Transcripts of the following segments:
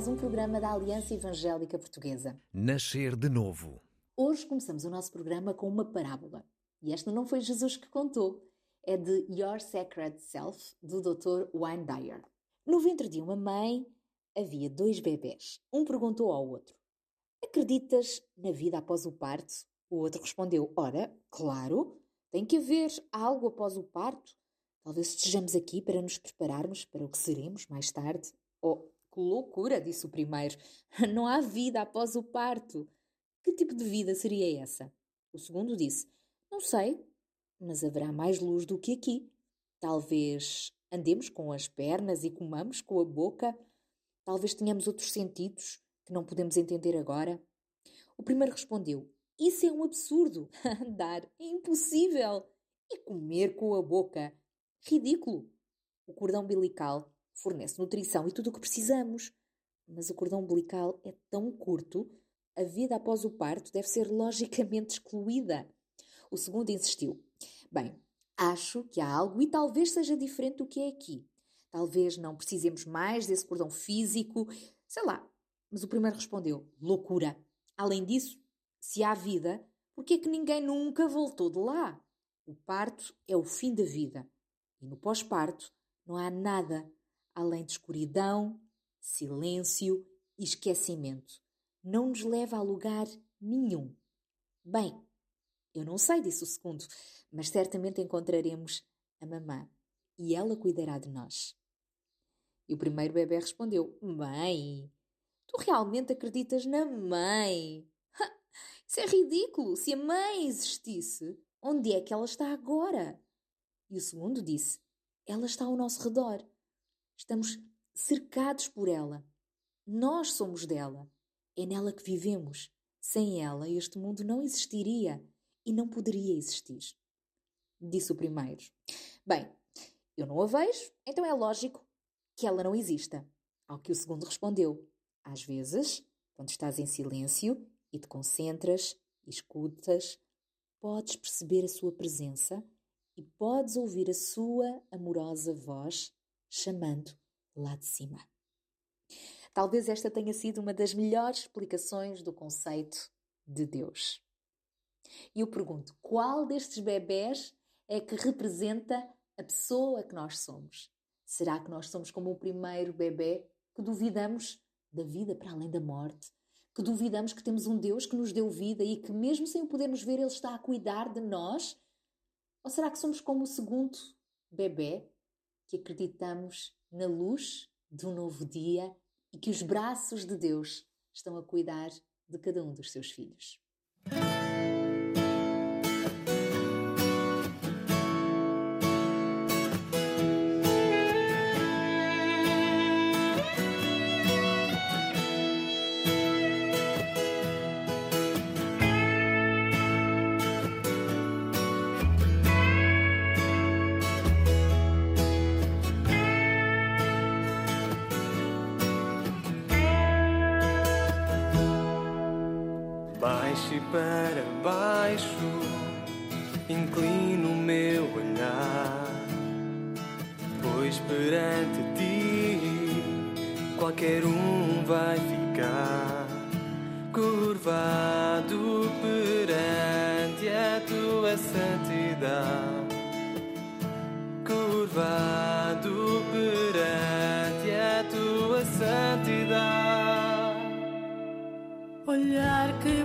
mais um programa da Aliança Evangélica Portuguesa. Nascer de novo. Hoje começamos o nosso programa com uma parábola. E esta não foi Jesus que contou, é de Your Sacred Self, do Dr. Wayne Dyer. No ventre de uma mãe havia dois bebés. Um perguntou ao outro: Acreditas na vida após o parto? O outro respondeu: Ora, claro, tem que haver algo após o parto. Talvez estejamos aqui para nos prepararmos para o que seremos mais tarde. Oh, que loucura, disse o primeiro. Não há vida após o parto. Que tipo de vida seria essa? O segundo disse: Não sei, mas haverá mais luz do que aqui. Talvez andemos com as pernas e comamos com a boca. Talvez tenhamos outros sentidos que não podemos entender agora. O primeiro respondeu: Isso é um absurdo. Andar é impossível. E comer com a boca? Ridículo. O cordão umbilical fornece nutrição e tudo o que precisamos. Mas o cordão umbilical é tão curto, a vida após o parto deve ser logicamente excluída. O segundo insistiu: Bem, acho que há algo e talvez seja diferente do que é aqui. Talvez não precisemos mais desse cordão físico, sei lá. Mas o primeiro respondeu: Loucura. Além disso, se há vida, por que é que ninguém nunca voltou de lá? O parto é o fim da vida. E no pós-parto não há nada além de escuridão, silêncio e esquecimento. Não nos leva a lugar nenhum. Bem, eu não sei, disse o segundo, mas certamente encontraremos a mamã e ela cuidará de nós. E o primeiro bebê respondeu: Mãe, tu realmente acreditas na mãe? Isso é ridículo! Se a mãe existisse, onde é que ela está agora? E o segundo disse: Ela está ao nosso redor. Estamos cercados por ela. Nós somos dela. É nela que vivemos. Sem ela, este mundo não existiria e não poderia existir. Disse o primeiro. Bem, eu não a vejo, então é lógico que ela não exista. Ao que o segundo respondeu: Às vezes, quando estás em silêncio e te concentras e escutas, podes perceber a sua presença e podes ouvir a sua amorosa voz chamando lá de cima. Talvez esta tenha sido uma das melhores explicações do conceito de Deus. E eu pergunto: qual destes bebés é que representa a pessoa que nós somos? Será que nós somos como o primeiro bebê que duvidamos da vida para além da morte? Que duvidamos que temos um Deus que nos deu vida e que, mesmo sem o podermos ver, Ele está a cuidar de nós? Ou será que somos como o segundo bebê que acreditamos na luz um novo dia e que os braços de Deus estão a cuidar de cada um dos seus filhos? E para baixo, inclino o meu olhar, pois perante ti qualquer um vai ficar curvado perante a tua santidade, curvado perante a tua santidade. Olhar que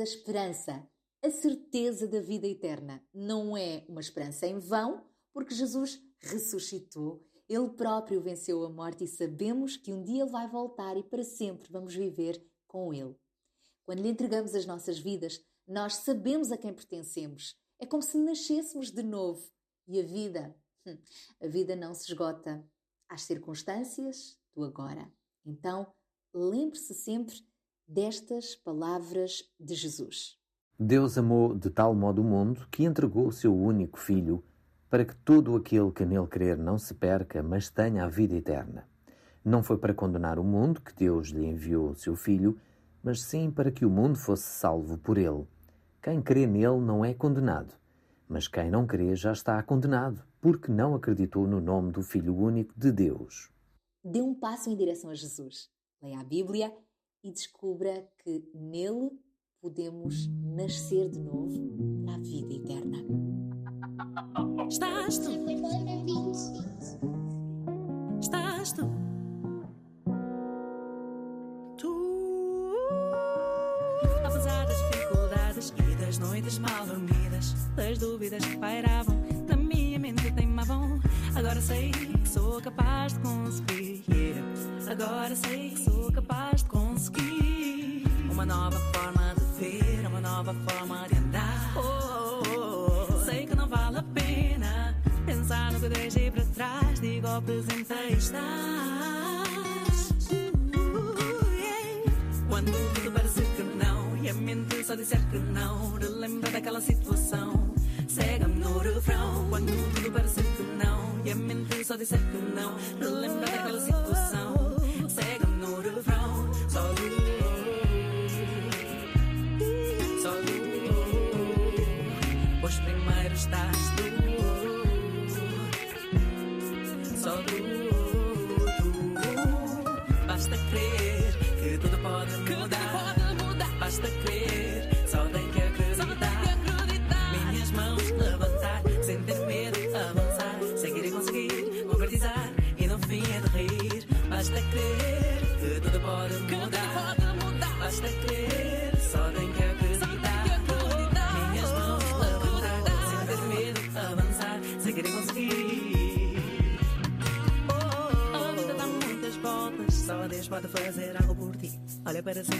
a esperança, a certeza da vida eterna. Não é uma esperança em vão, porque Jesus ressuscitou, ele próprio venceu a morte e sabemos que um dia ele vai voltar e para sempre vamos viver com ele. Quando lhe entregamos as nossas vidas, nós sabemos a quem pertencemos. É como se nascêssemos de novo. E a vida, hum, a vida não se esgota às circunstâncias do agora. Então, lembre-se sempre destas palavras de Jesus. Deus amou de tal modo o mundo que entregou o seu único Filho para que todo aquele que nele crer não se perca, mas tenha a vida eterna. Não foi para condenar o mundo que Deus lhe enviou o seu Filho, mas sim para que o mundo fosse salvo por ele. Quem crê nele não é condenado, mas quem não crê já está condenado, porque não acreditou no nome do Filho único de Deus. Dê um passo em direção a Jesus. Leia a Bíblia e descubra que nele podemos nascer de novo para a vida eterna. Estás tu, estás tu. Tu, apesar das dificuldades e das noites mal dormidas, das dúvidas que pairavam na minha mente teimavam. Agora sei que sou capaz de conseguir. Agora sei que sou capaz de conseguir uma nova forma de ver, uma nova forma de andar. Oh, oh, oh. Sei que não vale a pena pensar no que deixei para trás. Digo ao presente aí estás. Uh, yeah. Quando tudo parece que não e a mente só disser que não, relembra daquela situação. Cega-me no refrão. Quando tudo parece que não e a mente só disser que não, relembra daquela situação. Olha para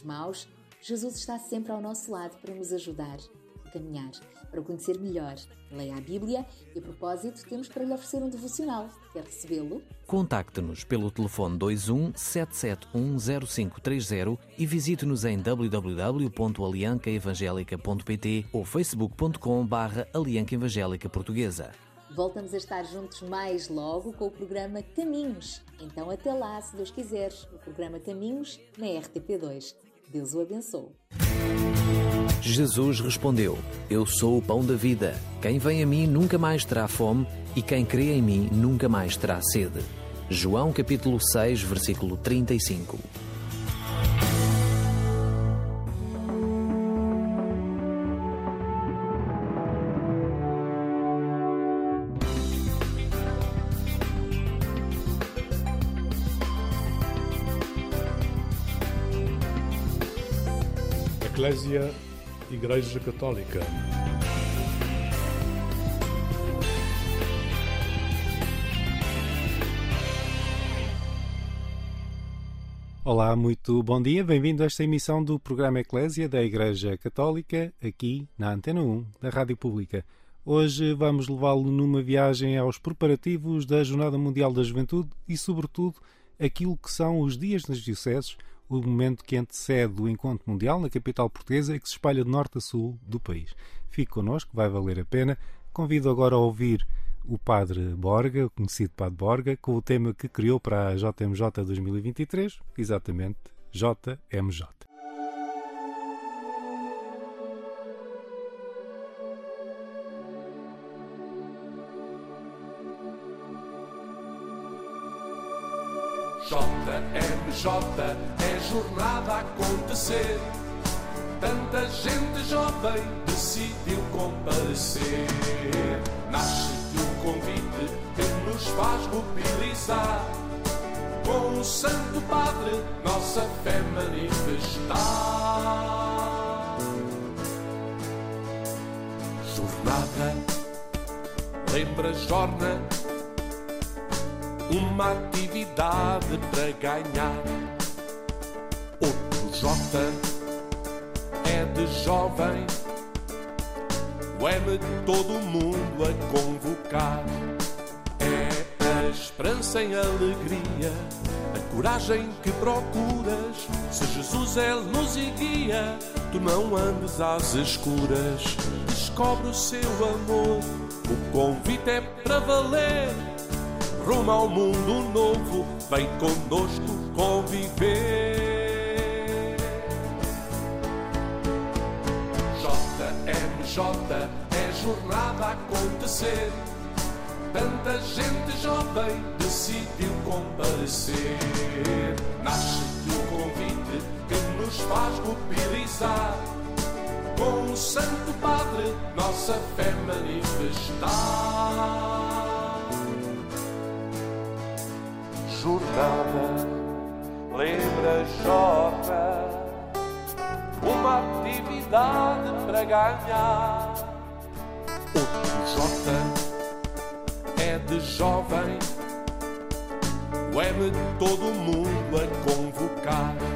momentos maus, Jesus está sempre ao nosso lado para nos ajudar a caminhar, para o conhecer melhor. Leia a Bíblia e, a propósito, temos para lhe oferecer um devocional. Quer recebê-lo? Contacte-nos pelo telefone 21 771 0530 e visite-nos em www.aliancaevangelica.pt ou facebook.com barra Alianca Evangélica Portuguesa. Voltamos a estar juntos mais logo com o programa Caminhos. Então, até lá, se Deus quiser, o programa Caminhos na RTP2. Deus o abençoe. Jesus respondeu: Eu sou o pão da vida. Quem vem a mim nunca mais terá fome, e quem crê em mim nunca mais terá sede. João capítulo 6, versículo 35. Eclésia Igreja Católica. Olá, muito bom dia, bem-vindo a esta emissão do programa Eclésia da Igreja Católica, aqui na Antena 1 da Rádio Pública. Hoje vamos levá-lo numa viagem aos preparativos da Jornada Mundial da Juventude e, sobretudo, aquilo que são os dias nas dioceses, o momento que antecede o encontro mundial na capital portuguesa e que se espalha de norte a sul do país. Fique connosco, vai valer a pena. Convido agora a ouvir o Padre Borga, o conhecido Padre Borga, com o tema que criou para a JMJ 2023, exatamente JMJ. JMJ é jornada a acontecer. Tanta gente jovem decidiu comparecer. Nasce de um convite que nos faz mobilizar. Com o Santo Padre, nossa fé manifestar. Jornada, lembra, jorna uma atividade para ganhar. Outro J é de jovem, o M todo mundo a convocar. É a esperança em alegria, a coragem que procuras. Se Jesus é luz e guia, tu não andes às escuras. Descobre o seu amor, o convite é para valer rumo ao mundo novo, vem conosco conviver. JMJ é jornada a acontecer. Tanta gente jovem decidiu comparecer. Nasce um convite que nos faz mobilizar. Com o Santo Padre, nossa fé manifestar. Jornada, lembra, joga, uma atividade para ganhar. Outro J é de jovem, o M todo mundo a convocar.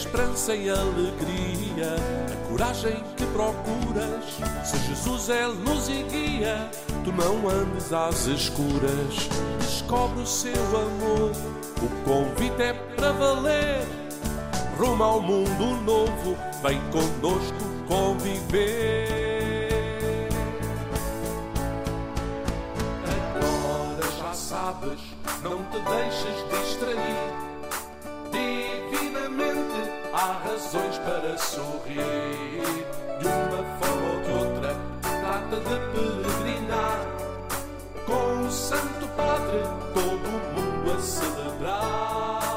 Esperança e alegria, a coragem que procuras. Se Jesus é luz e guia, tu não andes às escuras descobre o seu amor. O convite é para valer. Rumo ao mundo novo, vem conosco conviver. Agora já sabes, não te deixes distrair. Há razões para sorrir. De uma forma ou de outra, trata de peregrinar. Com o Santo Padre, todo mundo a celebrar.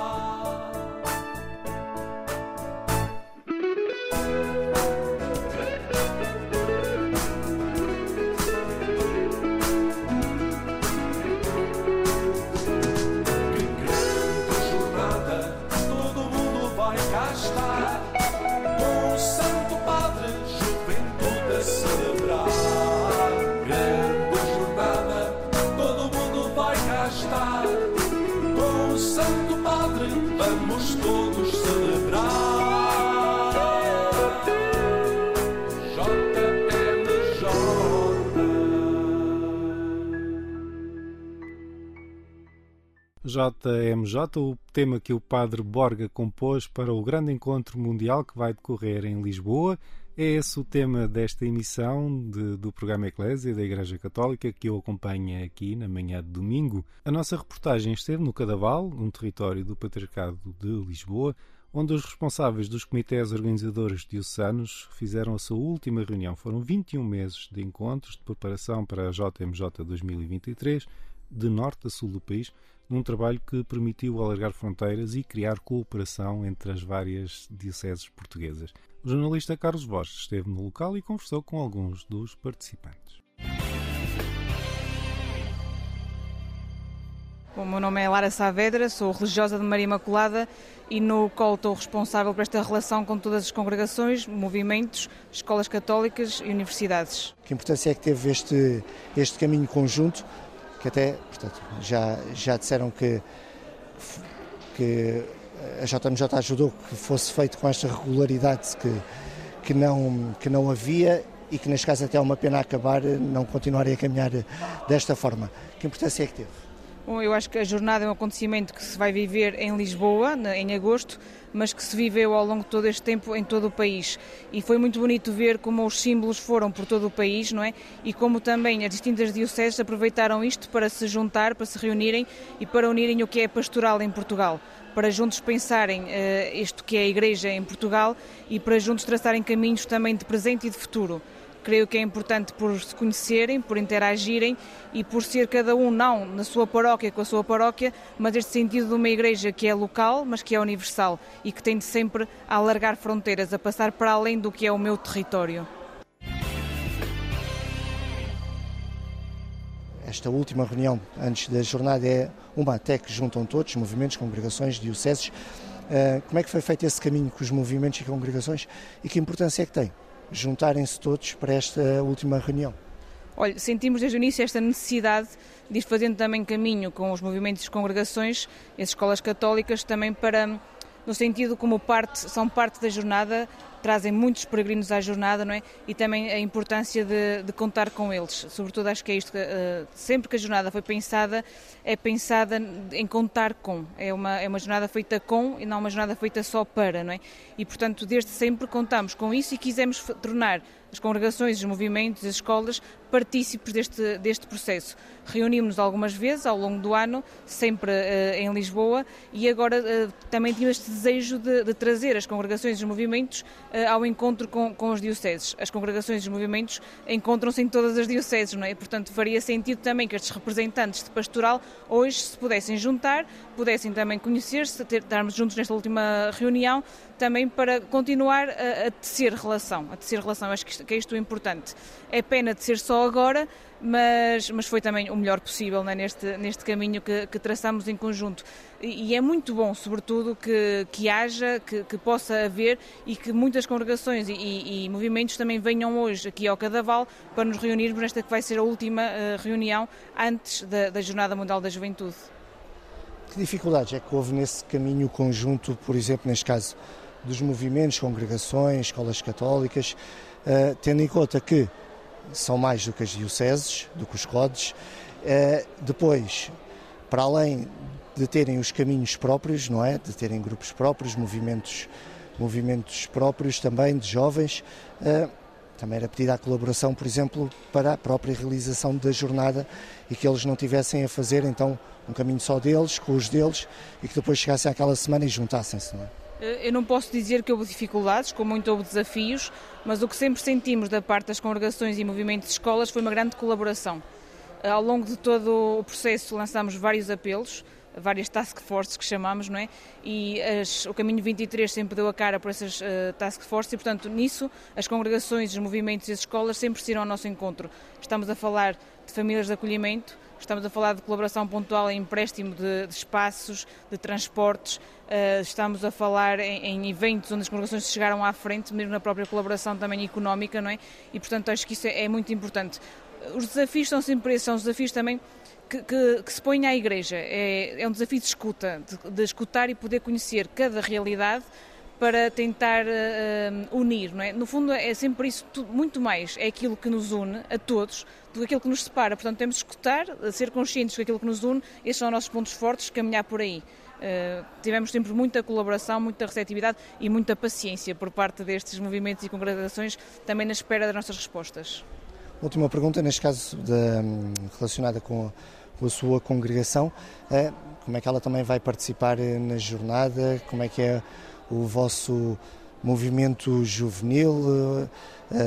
JMJ, o tema que o Padre Borga compôs para o grande encontro mundial que vai decorrer em Lisboa. É esse o tema desta emissão de- do programa Eclésia da Igreja Católica que eu acompanho aqui na manhã de domingo. A nossa reportagem esteve no Cadaval, um território do Patriarcado de Lisboa, onde os responsáveis dos comitês organizadores diocesanos fizeram a sua última reunião. Foram 21 meses de encontros de preparação para a JMJ 2023, de norte a sul do país, num trabalho que permitiu alargar fronteiras e criar cooperação entre as várias dioceses portuguesas. O jornalista Carlos Borges esteve no local e conversou com alguns dos participantes. Bom, o meu nome é Lara Saavedra, sou religiosa de Maria Imaculada e no qual estou responsável por esta relação com todas as congregações, movimentos, escolas católicas e universidades. Que importância é que teve este, este caminho conjunto, que até, portanto, já, já disseram que, que a JMJ ajudou que fosse feito com esta regularidade que, que, não, que não havia e que neste caso até é uma pena acabar, não continuarem a caminhar desta forma. Que importância é que teve? Eu acho que a jornada é um acontecimento que se vai viver em Lisboa, em agosto, mas que se viveu ao longo de todo este tempo em todo o país. E foi muito bonito ver como os símbolos foram por todo o país, não é? E como também as distintas dioceses aproveitaram isto para se juntar, para se reunirem e para unirem o que é pastoral em Portugal. Para juntos pensarem eh, isto que é a Igreja em Portugal e para juntos traçarem caminhos também de presente e de futuro. Creio que é importante por se conhecerem, por interagirem e por ser cada um não na sua paróquia com a sua paróquia, mas este sentido de uma igreja que é local, mas que é universal e que tem de sempre a alargar fronteiras, a passar para além do que é o meu território. Esta última reunião antes da jornada é uma até que juntam todos, movimentos, congregações, dioceses. Uh, como é que foi feito esse caminho com os movimentos e congregações e que importância é que tem juntarem-se todos para esta última reunião? Olha, sentimos desde o início esta necessidade de ir fazendo também caminho com os movimentos e congregações, as escolas católicas, também para, no sentido como parte, são parte da jornada, trazem muitos peregrinos à jornada, não é? E também a importância de, de contar com eles. Sobretudo acho que é isto, uh, sempre que a jornada foi pensada, é pensada em contar com. É uma, é uma jornada feita com e não uma jornada feita só para, não é? E portanto, desde sempre contamos com isso e quisemos tornar as congregações, os movimentos, as escolas partícipes deste, deste processo. Reunimos-nos algumas vezes ao longo do ano, sempre uh, em Lisboa, e agora uh, também tínhamos este desejo de, de, trazer as congregações e os movimentos ao encontro com, com os dioceses. As congregações e os movimentos encontram-se em todas as dioceses, não é? Portanto, faria sentido também que estes representantes de pastoral hoje se pudessem juntar, pudessem também conhecer-se, estarmos juntos nesta última reunião, também para continuar a, a tecer relação, a tecer relação. Acho que, que é isto o importante. É pena de ser só agora, mas, mas foi também o melhor possível né, neste, neste caminho que, que traçamos em conjunto. E, e, é muito bom, sobretudo, que, que haja, que, que possa haver e que muitas congregações e, e, e, movimentos também venham hoje aqui ao Cadaval para nos reunirmos nesta que vai ser a última uh, reunião antes da, da Jornada Mundial da Juventude. Que dificuldades é que houve nesse caminho conjunto, por exemplo, neste caso, dos movimentos, congregações, escolas católicas, uh, tendo em conta que são mais do que as dioceses, do que os CODES. Uh, depois, para além de terem os caminhos próprios, não é? De terem grupos próprios, movimentos, movimentos próprios também de jovens. Uh, também era pedida a colaboração, por exemplo, para a própria realização da jornada e que eles não tivessem a fazer então um caminho só deles, com os deles, e que depois chegassem àquela semana e juntassem-se, não é? Eh, Eu não posso dizer que houve dificuldades, como muito houve desafios, mas o que sempre sentimos da parte das congregações e movimentos de escolas foi uma grande colaboração. Eh, Ao longo de todo o processo lançámos vários apelos, várias task forces que chamamos, não é? E as- o Caminho 23 sempre deu a cara por essas eh, task forces e, portanto, nisso as congregações, os movimentos e as escolas sempre se irão ao nosso encontro. Estamos a falar de famílias de acolhimento, estamos a falar de colaboração pontual em empréstimo de, de espaços, de transportes, eh, estamos a falar em, em eventos onde as congregações chegaram à frente, mesmo na própria colaboração também económica, não é? E, portanto, acho que isso é, é muito importante. Os desafios são sempre esses, são os desafios também que, que- que se põem à Igreja. É, é um desafio de escuta, de, de escutar e poder conhecer cada realidade para tentar eh, unir, não é? No fundo é sempre isso, tudo, muito mais, é aquilo que nos une a todos do que nos separa. Portanto, temos de escutar, ser conscientes daquilo que nos une, esses são os nossos pontos fortes, caminhar por aí. Eh, tivemos sempre muita colaboração, muita receptividade e muita paciência por parte destes movimentos e congregações, também na espera das nossas respostas. Última pergunta, neste caso da- relacionada com a, com a sua congregação, eh, como é que ela também vai participar eh, na jornada, como é que é o vosso movimento juvenil,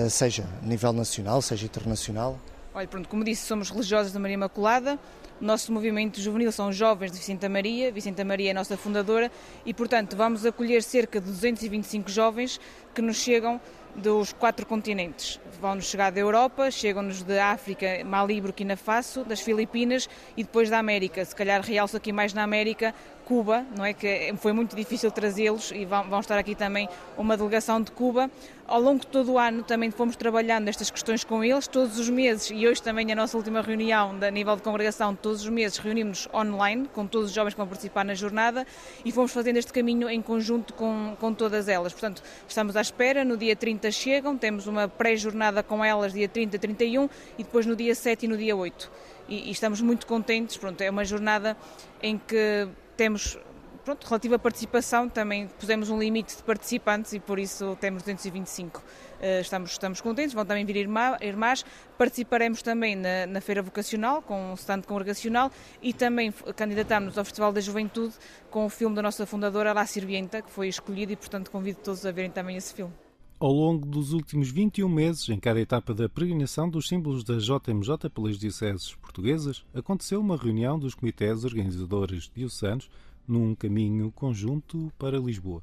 seja a nível nacional, seja internacional? Olha, pronto, como disse, somos religiosas da Maria Imaculada. O nosso movimento juvenil são jovens de Vicenta Maria. Vicenta Maria é a nossa fundadora e, portanto, vamos acolher cerca de 225 jovens que nos chegam dos quatro continentes. Vão-nos chegar da Europa, chegam-nos da África, Mali, Burkina Faso, das Filipinas e depois da América. Se calhar realço aqui mais na América, Cuba, não é que foi muito difícil trazê-los e vão, vão estar aqui também uma delegação de Cuba. Ao longo de todo o ano também fomos trabalhando estas questões com eles, todos os meses, e hoje também a nossa última reunião da nível de congregação, todos os meses reunimos-nos online com todos os jovens que vão participar na jornada e fomos fazendo este caminho em conjunto com, com todas elas. Portanto, estamos à espera, no dia 30 chegam, temos uma pré-jornada com elas dia 30, 31 e depois no dia 7 e no dia 8. E, e estamos muito contentes, pronto, é uma jornada em que temos pronto, relativa participação, também pusemos um limite de participantes e por isso temos 225. Eh, Estamos, estamos contentes, vão também vir irmã- irmãs. Participaremos também na, na Feira Vocacional, com um stand congregacional e também candidatámos ao Festival da Juventude com o filme da nossa fundadora, La Sirvienta, que foi escolhido e, portanto, convido todos a verem também esse filme. Ao longo dos últimos 21 meses, em cada etapa da peregrinação dos símbolos da JMJ pelas dioceses portuguesas, aconteceu uma reunião dos comitês organizadores diocesanos num caminho conjunto para Lisboa.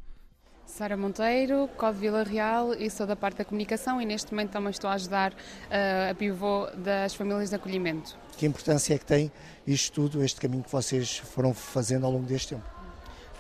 Sara Monteiro, Código Vila Real e sou da parte da comunicação e neste momento também estou a ajudar eh, a pivô das famílias de acolhimento. Que importância é que tem isto tudo, este caminho que vocês foram fazendo ao longo deste tempo?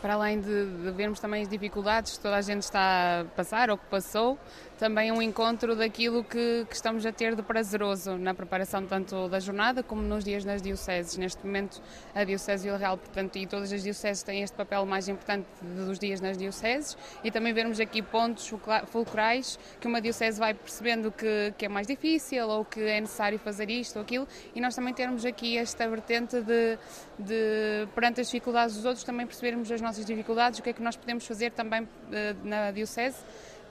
Para além de, de vermos também as dificuldades que toda a gente está a passar ou que passou, também um encontro daquilo que, que estamos a ter de prazeroso na preparação tanto da jornada como nos dias nas dioceses. Neste momento, a Diocese Vila Real, portanto, e todas as dioceses têm este papel mais importante dos dias nas dioceses. E também vermos aqui pontos fulcra- fulcrais que uma diocese vai percebendo que, que é mais difícil ou que é necessário fazer isto ou aquilo. E nós também termos aqui esta vertente de, de perante as dificuldades dos outros, também percebermos as nossas dificuldades, o que é que nós podemos fazer também eh, na Diocese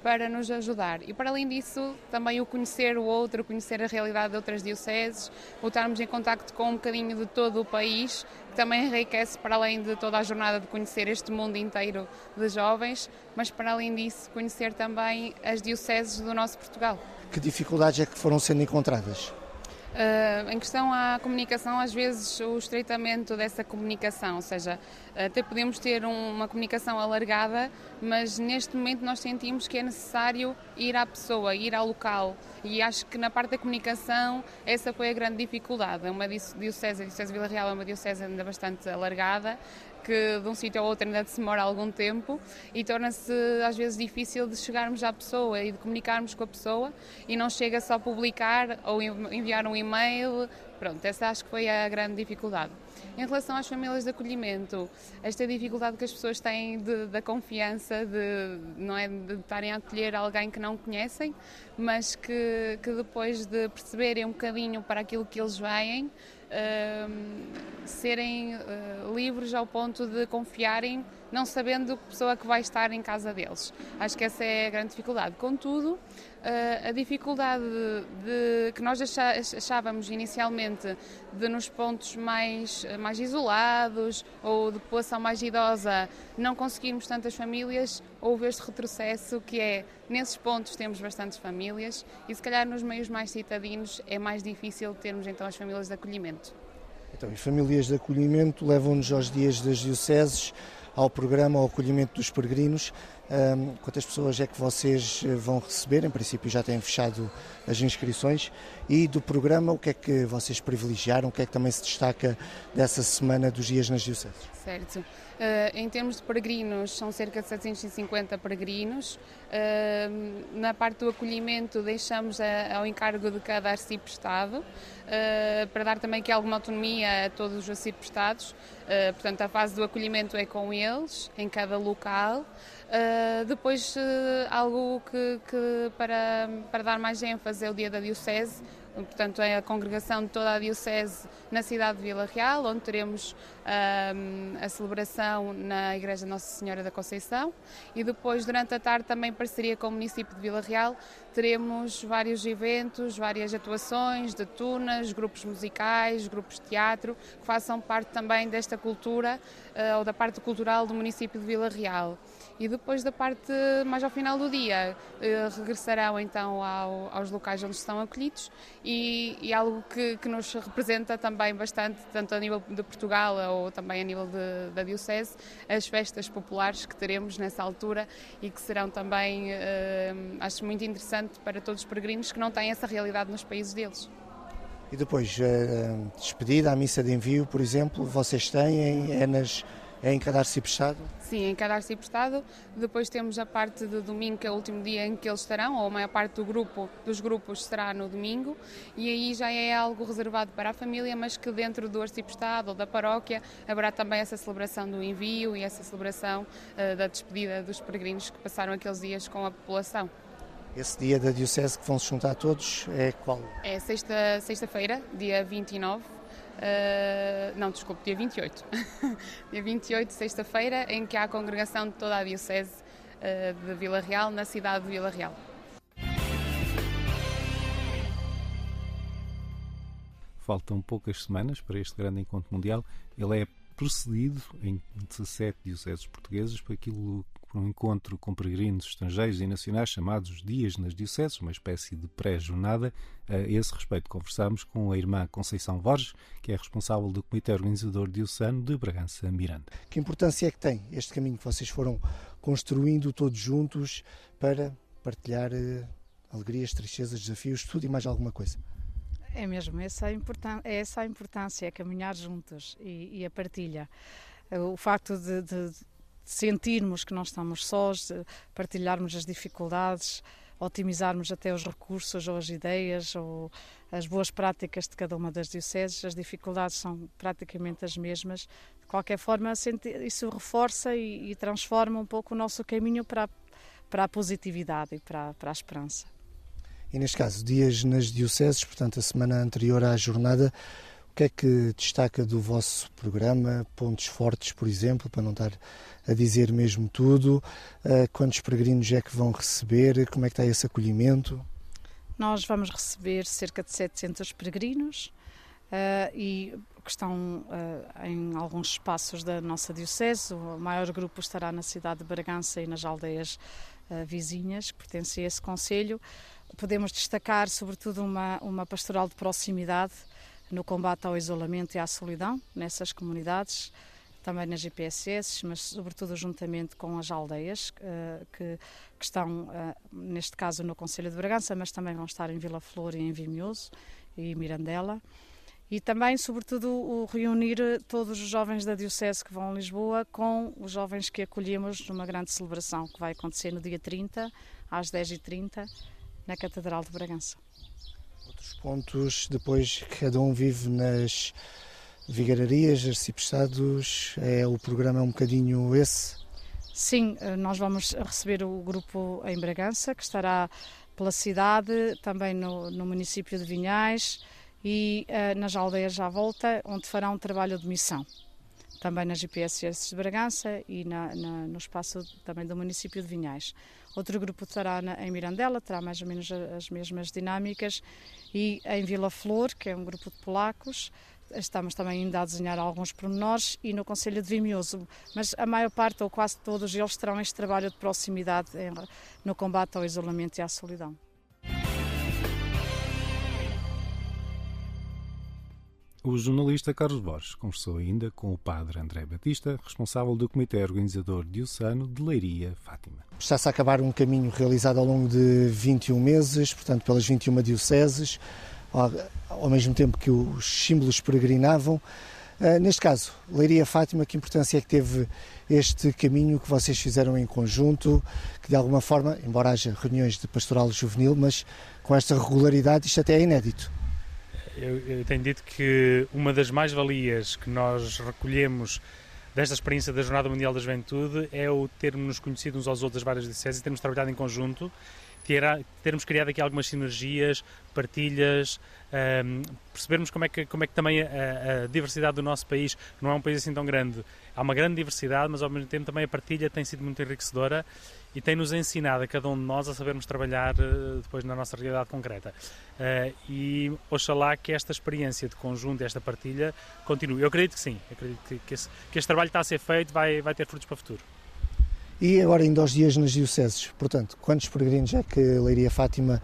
para nos ajudar. E para além disso, também o conhecer o outro, conhecer a realidade de outras dioceses, o estarmos em contacto com um bocadinho de todo o país, que também enriquece para além de toda a jornada de conhecer este mundo inteiro de jovens, mas para além disso, conhecer também as dioceses do nosso Portugal. Que dificuldades é que foram sendo encontradas? Uh, em questão à comunicação, às vezes o estreitamento dessa comunicação, ou seja, até podemos ter um- uma comunicação alargada, mas neste momento nós sentimos que é necessário ir à pessoa, ir ao local. E acho que na parte da comunicação essa foi a grande dificuldade. É uma diocese, a Diocese Vila Real é uma diocese ainda bastante alargada, que de um sítio ao outro ainda demora algum tempo e torna-se às vezes difícil de chegarmos à pessoa e de comunicarmos com a pessoa e não chega só publicar ou envi- enviar um e-mail. Pronto, essa acho que foi a grande dificuldade. Em relação às famílias de acolhimento, esta dificuldade que as pessoas têm de- da confiança, de, não é, de estarem a acolher alguém que não conhecem, mas que, que depois de perceberem um bocadinho para aquilo que eles veem, serem eh, livres ao ponto de confiarem não sabendo a pessoa que vai estar em casa deles. Acho que essa é a grande dificuldade. Contudo, eh, a dificuldade de, que nós achávamos inicialmente de nos pontos mais, mais isolados ou de população mais idosa não conseguirmos tantas famílias, houve este retrocesso que é, nesses pontos temos bastantes famílias e se calhar nos meios mais citadinos é mais difícil termos então as famílias de acolhimento. Então, e famílias de acolhimento levam-nos aos dias das dioceses, ao programa, ao acolhimento dos peregrinos. Ahm, quantas pessoas é que vocês eh, vão receber? Em princípio já têm fechado as inscrições. E do programa, o que é que vocês privilegiaram? O que é que também se destaca dessa semana dos dias nas dioceses? Certo. Eh, em termos de peregrinos, são cerca de 750 peregrinos. Eh, na parte do acolhimento, deixamos a- ao encargo de cada arciprestado, eh, para dar também aqui alguma autonomia a todos os arciprestados. Eh, portanto, a fase do acolhimento é com eles, em cada local. Uh, depois, uh, algo que, que para, para dar mais ênfase é o dia da Diocese, portanto, é a congregação de toda a Diocese na cidade de Vila Real, onde teremos um, a celebração na Igreja Nossa Senhora da Conceição. E depois, durante a tarde, também em parceria com o município de Vila Real, teremos vários eventos, várias atuações de tunas, grupos musicais, grupos de teatro, que façam parte também desta cultura uh, ou da parte cultural do município de Vila Real e depois da parte mais ao final do dia eh, regressarão então ao, aos locais onde estão acolhidos e, e algo que, que, nos representa também bastante, tanto a nível de Portugal ou também a nível de, da Diocese, as festas populares que teremos nessa altura e que serão também, eh, acho muito interessante para todos os peregrinos que não têm essa realidade nos países deles. E depois, a despedida, a missa de envio, por exemplo, vocês têm, é nas é em cada arciprestado? Sim, em cada arciprestado. Depois temos a parte de domingo, que é o último dia em que eles estarão, ou a maior parte do grupo, dos grupos será no domingo, e aí já é algo reservado para a família, mas que dentro do arciprestado ou da paróquia haverá também essa celebração do envio e essa celebração uh, da despedida dos peregrinos que passaram aqueles dias com a população. Esse dia da Diocese que vão se juntar todos é qual? É sexta-feira, sexta dia 29. Uh, não, desculpe, dia 28. dia 28, sexta-feira, em que há a congregação de toda a Diocese uh, de Vila Real, na cidade de Vila Real. Faltam poucas semanas para este grande encontro mundial. Ele é precedido em 17 dioceses portuguesas por aquilo por um encontro com peregrinos estrangeiros e nacionais chamados Dias nas Dioceses, uma espécie de pré-jornada. A esse respeito, conversámos com a irmã Conceição Borges, que é responsável do Comitê Organizador Diocesano de Bragança Miranda. Que importância é que tem este caminho que vocês foram construindo todos juntos para partilhar eh, alegrias, tristezas, desafios, tudo e mais alguma coisa? É mesmo, essa é, essa a importância, é caminhar juntos e, e a partilha. O facto de, de, sentirmos que não estamos sós, partilharmos as dificuldades, otimizarmos até os recursos ou as ideias ou as boas práticas de cada uma das dioceses, as dificuldades são praticamente as mesmas. De qualquer forma, isso reforça e, e transforma um pouco o nosso caminho para, para a positividade e para, para a esperança. E neste caso, dias nas dioceses, portanto, a semana anterior à jornada, o que é que destaca do vosso programa? Pontos fortes, por exemplo, para não estar a dizer mesmo tudo. Uh, quantos peregrinos é que vão receber? Como é que está esse acolhimento? Nós vamos receber cerca de 700 peregrinos uh, e que estão uh, em alguns espaços da nossa diocese. O maior grupo estará na cidade de Bragança e nas aldeias vizinhas que pertencem a esse conselho. Podemos destacar, sobretudo, uma, uma pastoral de proximidade no combate ao isolamento e à solidão nessas comunidades, também nas GPSS, mas sobretudo juntamente com as aldeias uh, que, que, estão, uh, neste caso, no Conselho de Bragança, mas também vão estar em Vila Flor e em Vimioso e Mirandela. E também, sobretudo, o reunir todos os jovens da Diocese que vão a Lisboa com os jovens que acolhemos numa grande celebração que vai acontecer no dia 30, às 10h30, na Catedral de Bragança. Outros pontos, depois cada um vive nas vigararias, arciprestados, é, o programa é um bocadinho esse? Sim, nós vamos receber o grupo em Bragança, que estará pela cidade, também no, no município de Vinhais e uh, nas aldeias à volta, onde fará um trabalho de missão. também na GPSS de Bragança e na, na, no espaço também do município de Vinhais. Outro grupo estará na, em Mirandela, terá mais ou menos as mesmas dinâmicas, e em Vila Flor, que é um grupo de polacos, estamos também ainda a desenhar alguns pormenores, e no Conselho de Vimioso, mas a maior parte ou quase todos eles terão este trabalho de proximidade no combate ao isolamento e à solidão. O jornalista Carlos Borges conversou ainda com o padre André Batista, responsável do Comitê Organizador Diocesano de Leiria Fátima. Está-se a acabar um caminho realizado ao longo de 21 meses, portanto, pelas 21 dioceses, ao, mesmo tempo que os símbolos peregrinavam. Ah, neste caso, Leiria Fátima, que importância é que teve este caminho que vocês fizeram em conjunto, que de alguma forma, embora haja reuniões de pastoral juvenil, mas com esta regularidade isto até é inédito. Eu, eu tenho dito que uma das mais-valias que nós recolhemos desta experiência da Jornada Mundial da Juventude é o termos conhecido uns aos outros das várias dioceses e termos trabalhado em conjunto, ter- termos criado aqui algumas sinergias, partilhas, ahm, percebermos como é que, como é que também a, a diversidade do nosso país, não é um país assim tão grande, há uma grande diversidade, mas ao mesmo tempo também a partilha tem sido muito enriquecedora e tem-nos ensinado a cada um de nós a sabermos trabalhar eh, depois na nossa realidade concreta. Eh, e oxalá que esta experiência de conjunto, esta partilha, continue. Eu acredito que sim, eu acredito que, esse, que este trabalho está a ser feito vai, vai ter frutos para o futuro. E agora ainda aos dias nas dioceses, portanto, quantos peregrinos é que Leiria Fátima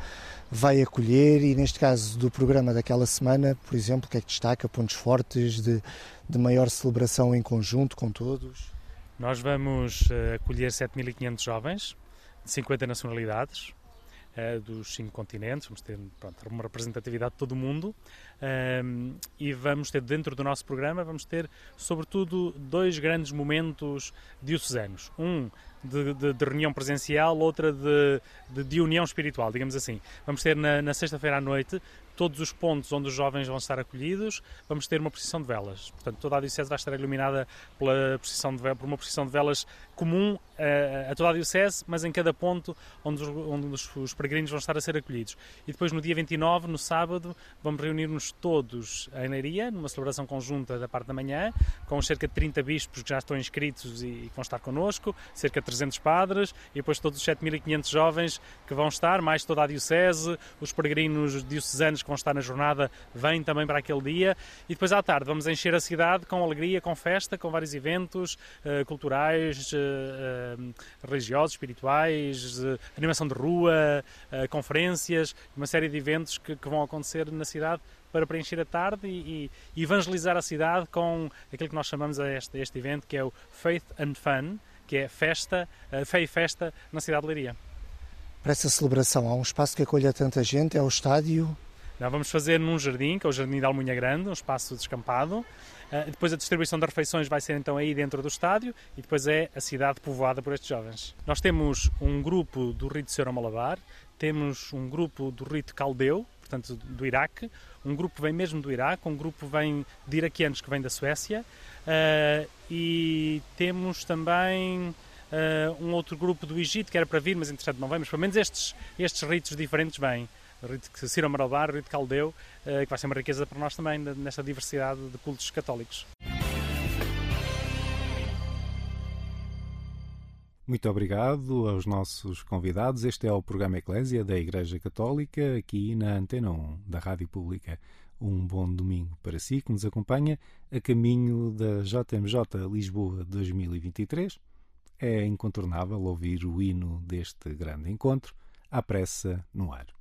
vai acolher e neste caso do programa daquela semana, por exemplo, o que é que destaca, pontos fortes de, de maior celebração em conjunto com todos? Nós vamos eh, acolher 7.500 jovens de 50 nacionalidades eh, dos cinco continentes, vamos ter pronto, uma representatividade de todo o mundo ehm, e vamos ter dentro do nosso programa, vamos ter sobretudo dois grandes momentos diocesanos. Um de, de- de reunião presencial, outra de, de- união espiritual, digamos assim. Vamos ter na, na sexta-feira à noite todos os pontos onde os jovens vão estar acolhidos, vamos ter uma procissão de velas. Portanto, toda a Diocese vai estar iluminada pela de, por uma procissão de velas comum eh, a toda a Diocese, mas em cada ponto onde, os, onde os, os peregrinos vão estar a ser acolhidos. E depois, no dia 29, no sábado, vamos reunir-nos todos em Leiria, numa celebração conjunta da parte da manhã, com cerca de 30 bispos que já estão inscritos e, que vão estar connosco, cerca de 300 padres, e depois todos os 7.500 jovens que vão estar, mais toda a Diocese, os peregrinos diocesanos que vão estar na jornada vêm também para aquele dia, e depois à tarde vamos encher a cidade com alegria, com festa, com vários eventos eh, culturais, eh, religiosos, espirituais, animação de rua, eh, conferências, uma série de eventos que, que vão acontecer na cidade para preencher a tarde e, e evangelizar a cidade com aquilo que nós chamamos a este, a este evento, que é o Faith and Fun, que é festa, eh, fé e festa na cidade de Leiria. Para essa celebração há um espaço que acolha tanta gente, é o estádio. Não, vamos fazer num jardim, que é o Jardim da Almunha Grande, um espaço descampado. Uh, depois a distribuição das refeições vai ser então aí dentro do estádio e depois é a cidade povoada por estes jovens. Nós temos um grupo do rito Seuro-Malabar, temos um grupo do rito Caldeu, portanto do Iraque, um grupo vem mesmo do Iraque, um grupo vem de iraquianos que vem da Suécia. Uh, e temos também uh, um outro grupo do Egito que era para vir, mas entretanto não vem, mas pelo menos estes, estes ritos diferentes vêm rito Ciro Maralbar, o rito Caldeu, eh, que vai ser uma riqueza para nós também nesta diversidade de cultos católicos. Muito obrigado aos nossos convidados. Este é o programa Eclésia da Igreja Católica, aqui na Antena 1 da Rádio Pública. Um bom domingo para si que nos acompanha a caminho da JMJ Lisboa 2023. É incontornável ouvir o hino deste grande encontro, à pressa no ar.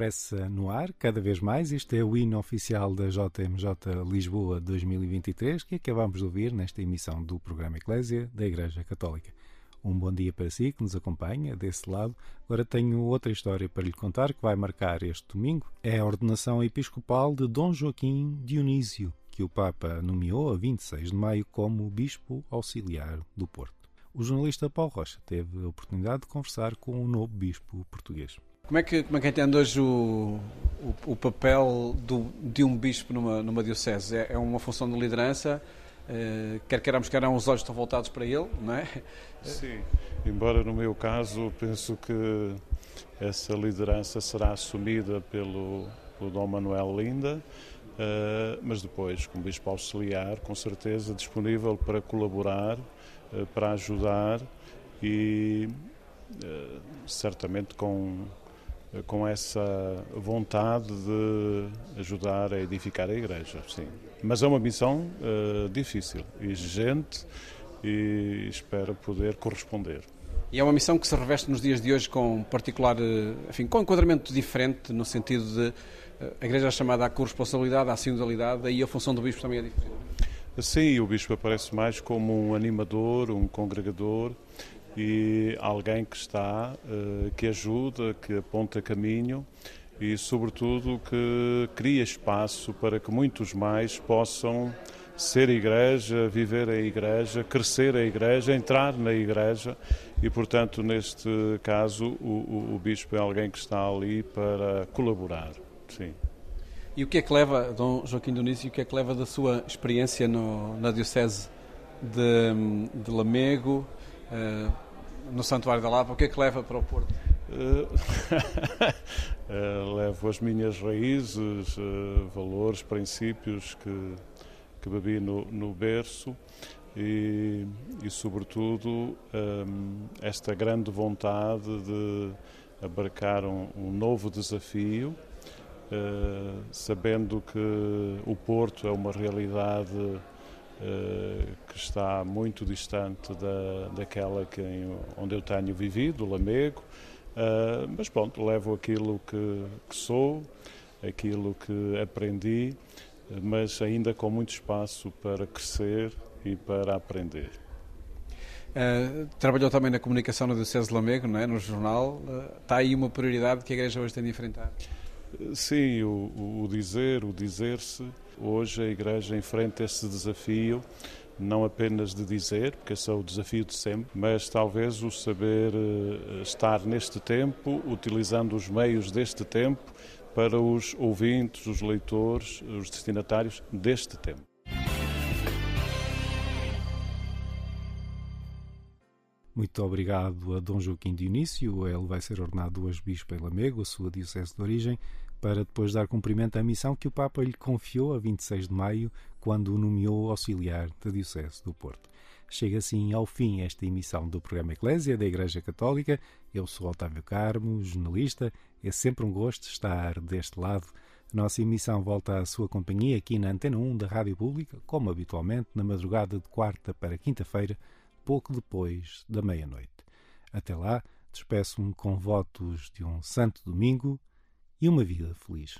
Expressa no ar, cada vez mais. Este é o hino oficial da JMJ Lisboa 2023, que acabamos de ouvir nesta emissão do programa Eclésia da Igreja Católica. Um bom dia para si que nos acompanha desse lado. Agora tenho outra história para lhe contar que vai marcar este domingo. É a ordenação episcopal de Dom Joaquim Dionísio, que o Papa nomeou a 26 de maio como Bispo Auxiliar do Porto. O jornalista Paulo Rocha teve a oportunidade de conversar com o novo Bispo português. Como é que, como é que entende hoje o, o, o papel do, de um bispo numa, numa diocese? É, é uma função de liderança, eh, quer queiramos, quer não, os olhos estão voltados para ele, não é? Sim, embora no meu caso penso que essa liderança será assumida pelo, pelo Dom Manuel Linda, eh, mas depois, como Bispo Auxiliar, com certeza disponível para colaborar, eh, para ajudar e eh, certamente com, com essa vontade de ajudar a edificar a Igreja, sim. Mas é uma missão difícil, exigente e espero poder corresponder. E é uma missão que se reveste nos dias de hoje com particular, enfim, com um enquadramento diferente, no sentido de a Igreja é chamada à corresponsabilidade, à sinodalidade, aí a função do Bispo também é diferente. Sim, o Bispo aparece mais como um animador, um congregador e alguém que está, que ajuda, que aponta caminho e, sobretudo, que cria espaço para que muitos mais possam ser igreja, viver a igreja, crescer a igreja, entrar na igreja e, portanto, neste caso, o, o, o bispo é alguém que está ali para colaborar. Sim. E o que é que leva, Dom Joaquim Dionísio, o que é que leva da sua experiência no, na Diocese de, de Lamego, uh, no Santuário da Lapa, o que é que leva para o Porto? Uh, uh, levo as minhas raízes, valores, princípios que, que bebi no, no berço e, e sobretudo, um, esta grande vontade de abarcar um, um novo desafio Uh, sabendo que o Porto é uma realidade que está muito distante da, daquela que, onde eu tenho vivido, o Lamego, uh, mas pronto, levo aquilo que, que, sou, aquilo que aprendi, mas ainda com muito espaço para crescer e para aprender. trabalhou também na comunicação na Diocese de Lamego, não é? no jornal. está aí uma prioridade que a Igreja hoje tem de enfrentar? Sim, o, o dizer, o dizer-se. Hoje a Igreja enfrenta esse desafio, não apenas de dizer, porque esse é o desafio de sempre, mas talvez o saber estar neste tempo, utilizando os meios deste tempo para os ouvintes, os leitores, os destinatários deste tempo. Muito obrigado a Dom Joaquim Dionísio. Ele vai ser ordenado hoje bispo em Lamego, a sua diocese de origem, para depois dar cumprimento à missão que o Papa lhe confiou a 26 de maio, quando o nomeou auxiliar da diocese do Porto. Chega assim ao fim esta emissão do programa Eclésia da Igreja Católica. Eu sou Otávio Carmo, jornalista. É sempre um gosto estar deste lado. A nossa emissão volta à sua companhia aqui na Antena 1 da Rádio Pública, como habitualmente, na madrugada de quarta para quinta-feira, pouco depois da meia-noite. Até lá, despeço-me com votos de um santo domingo e uma vida feliz.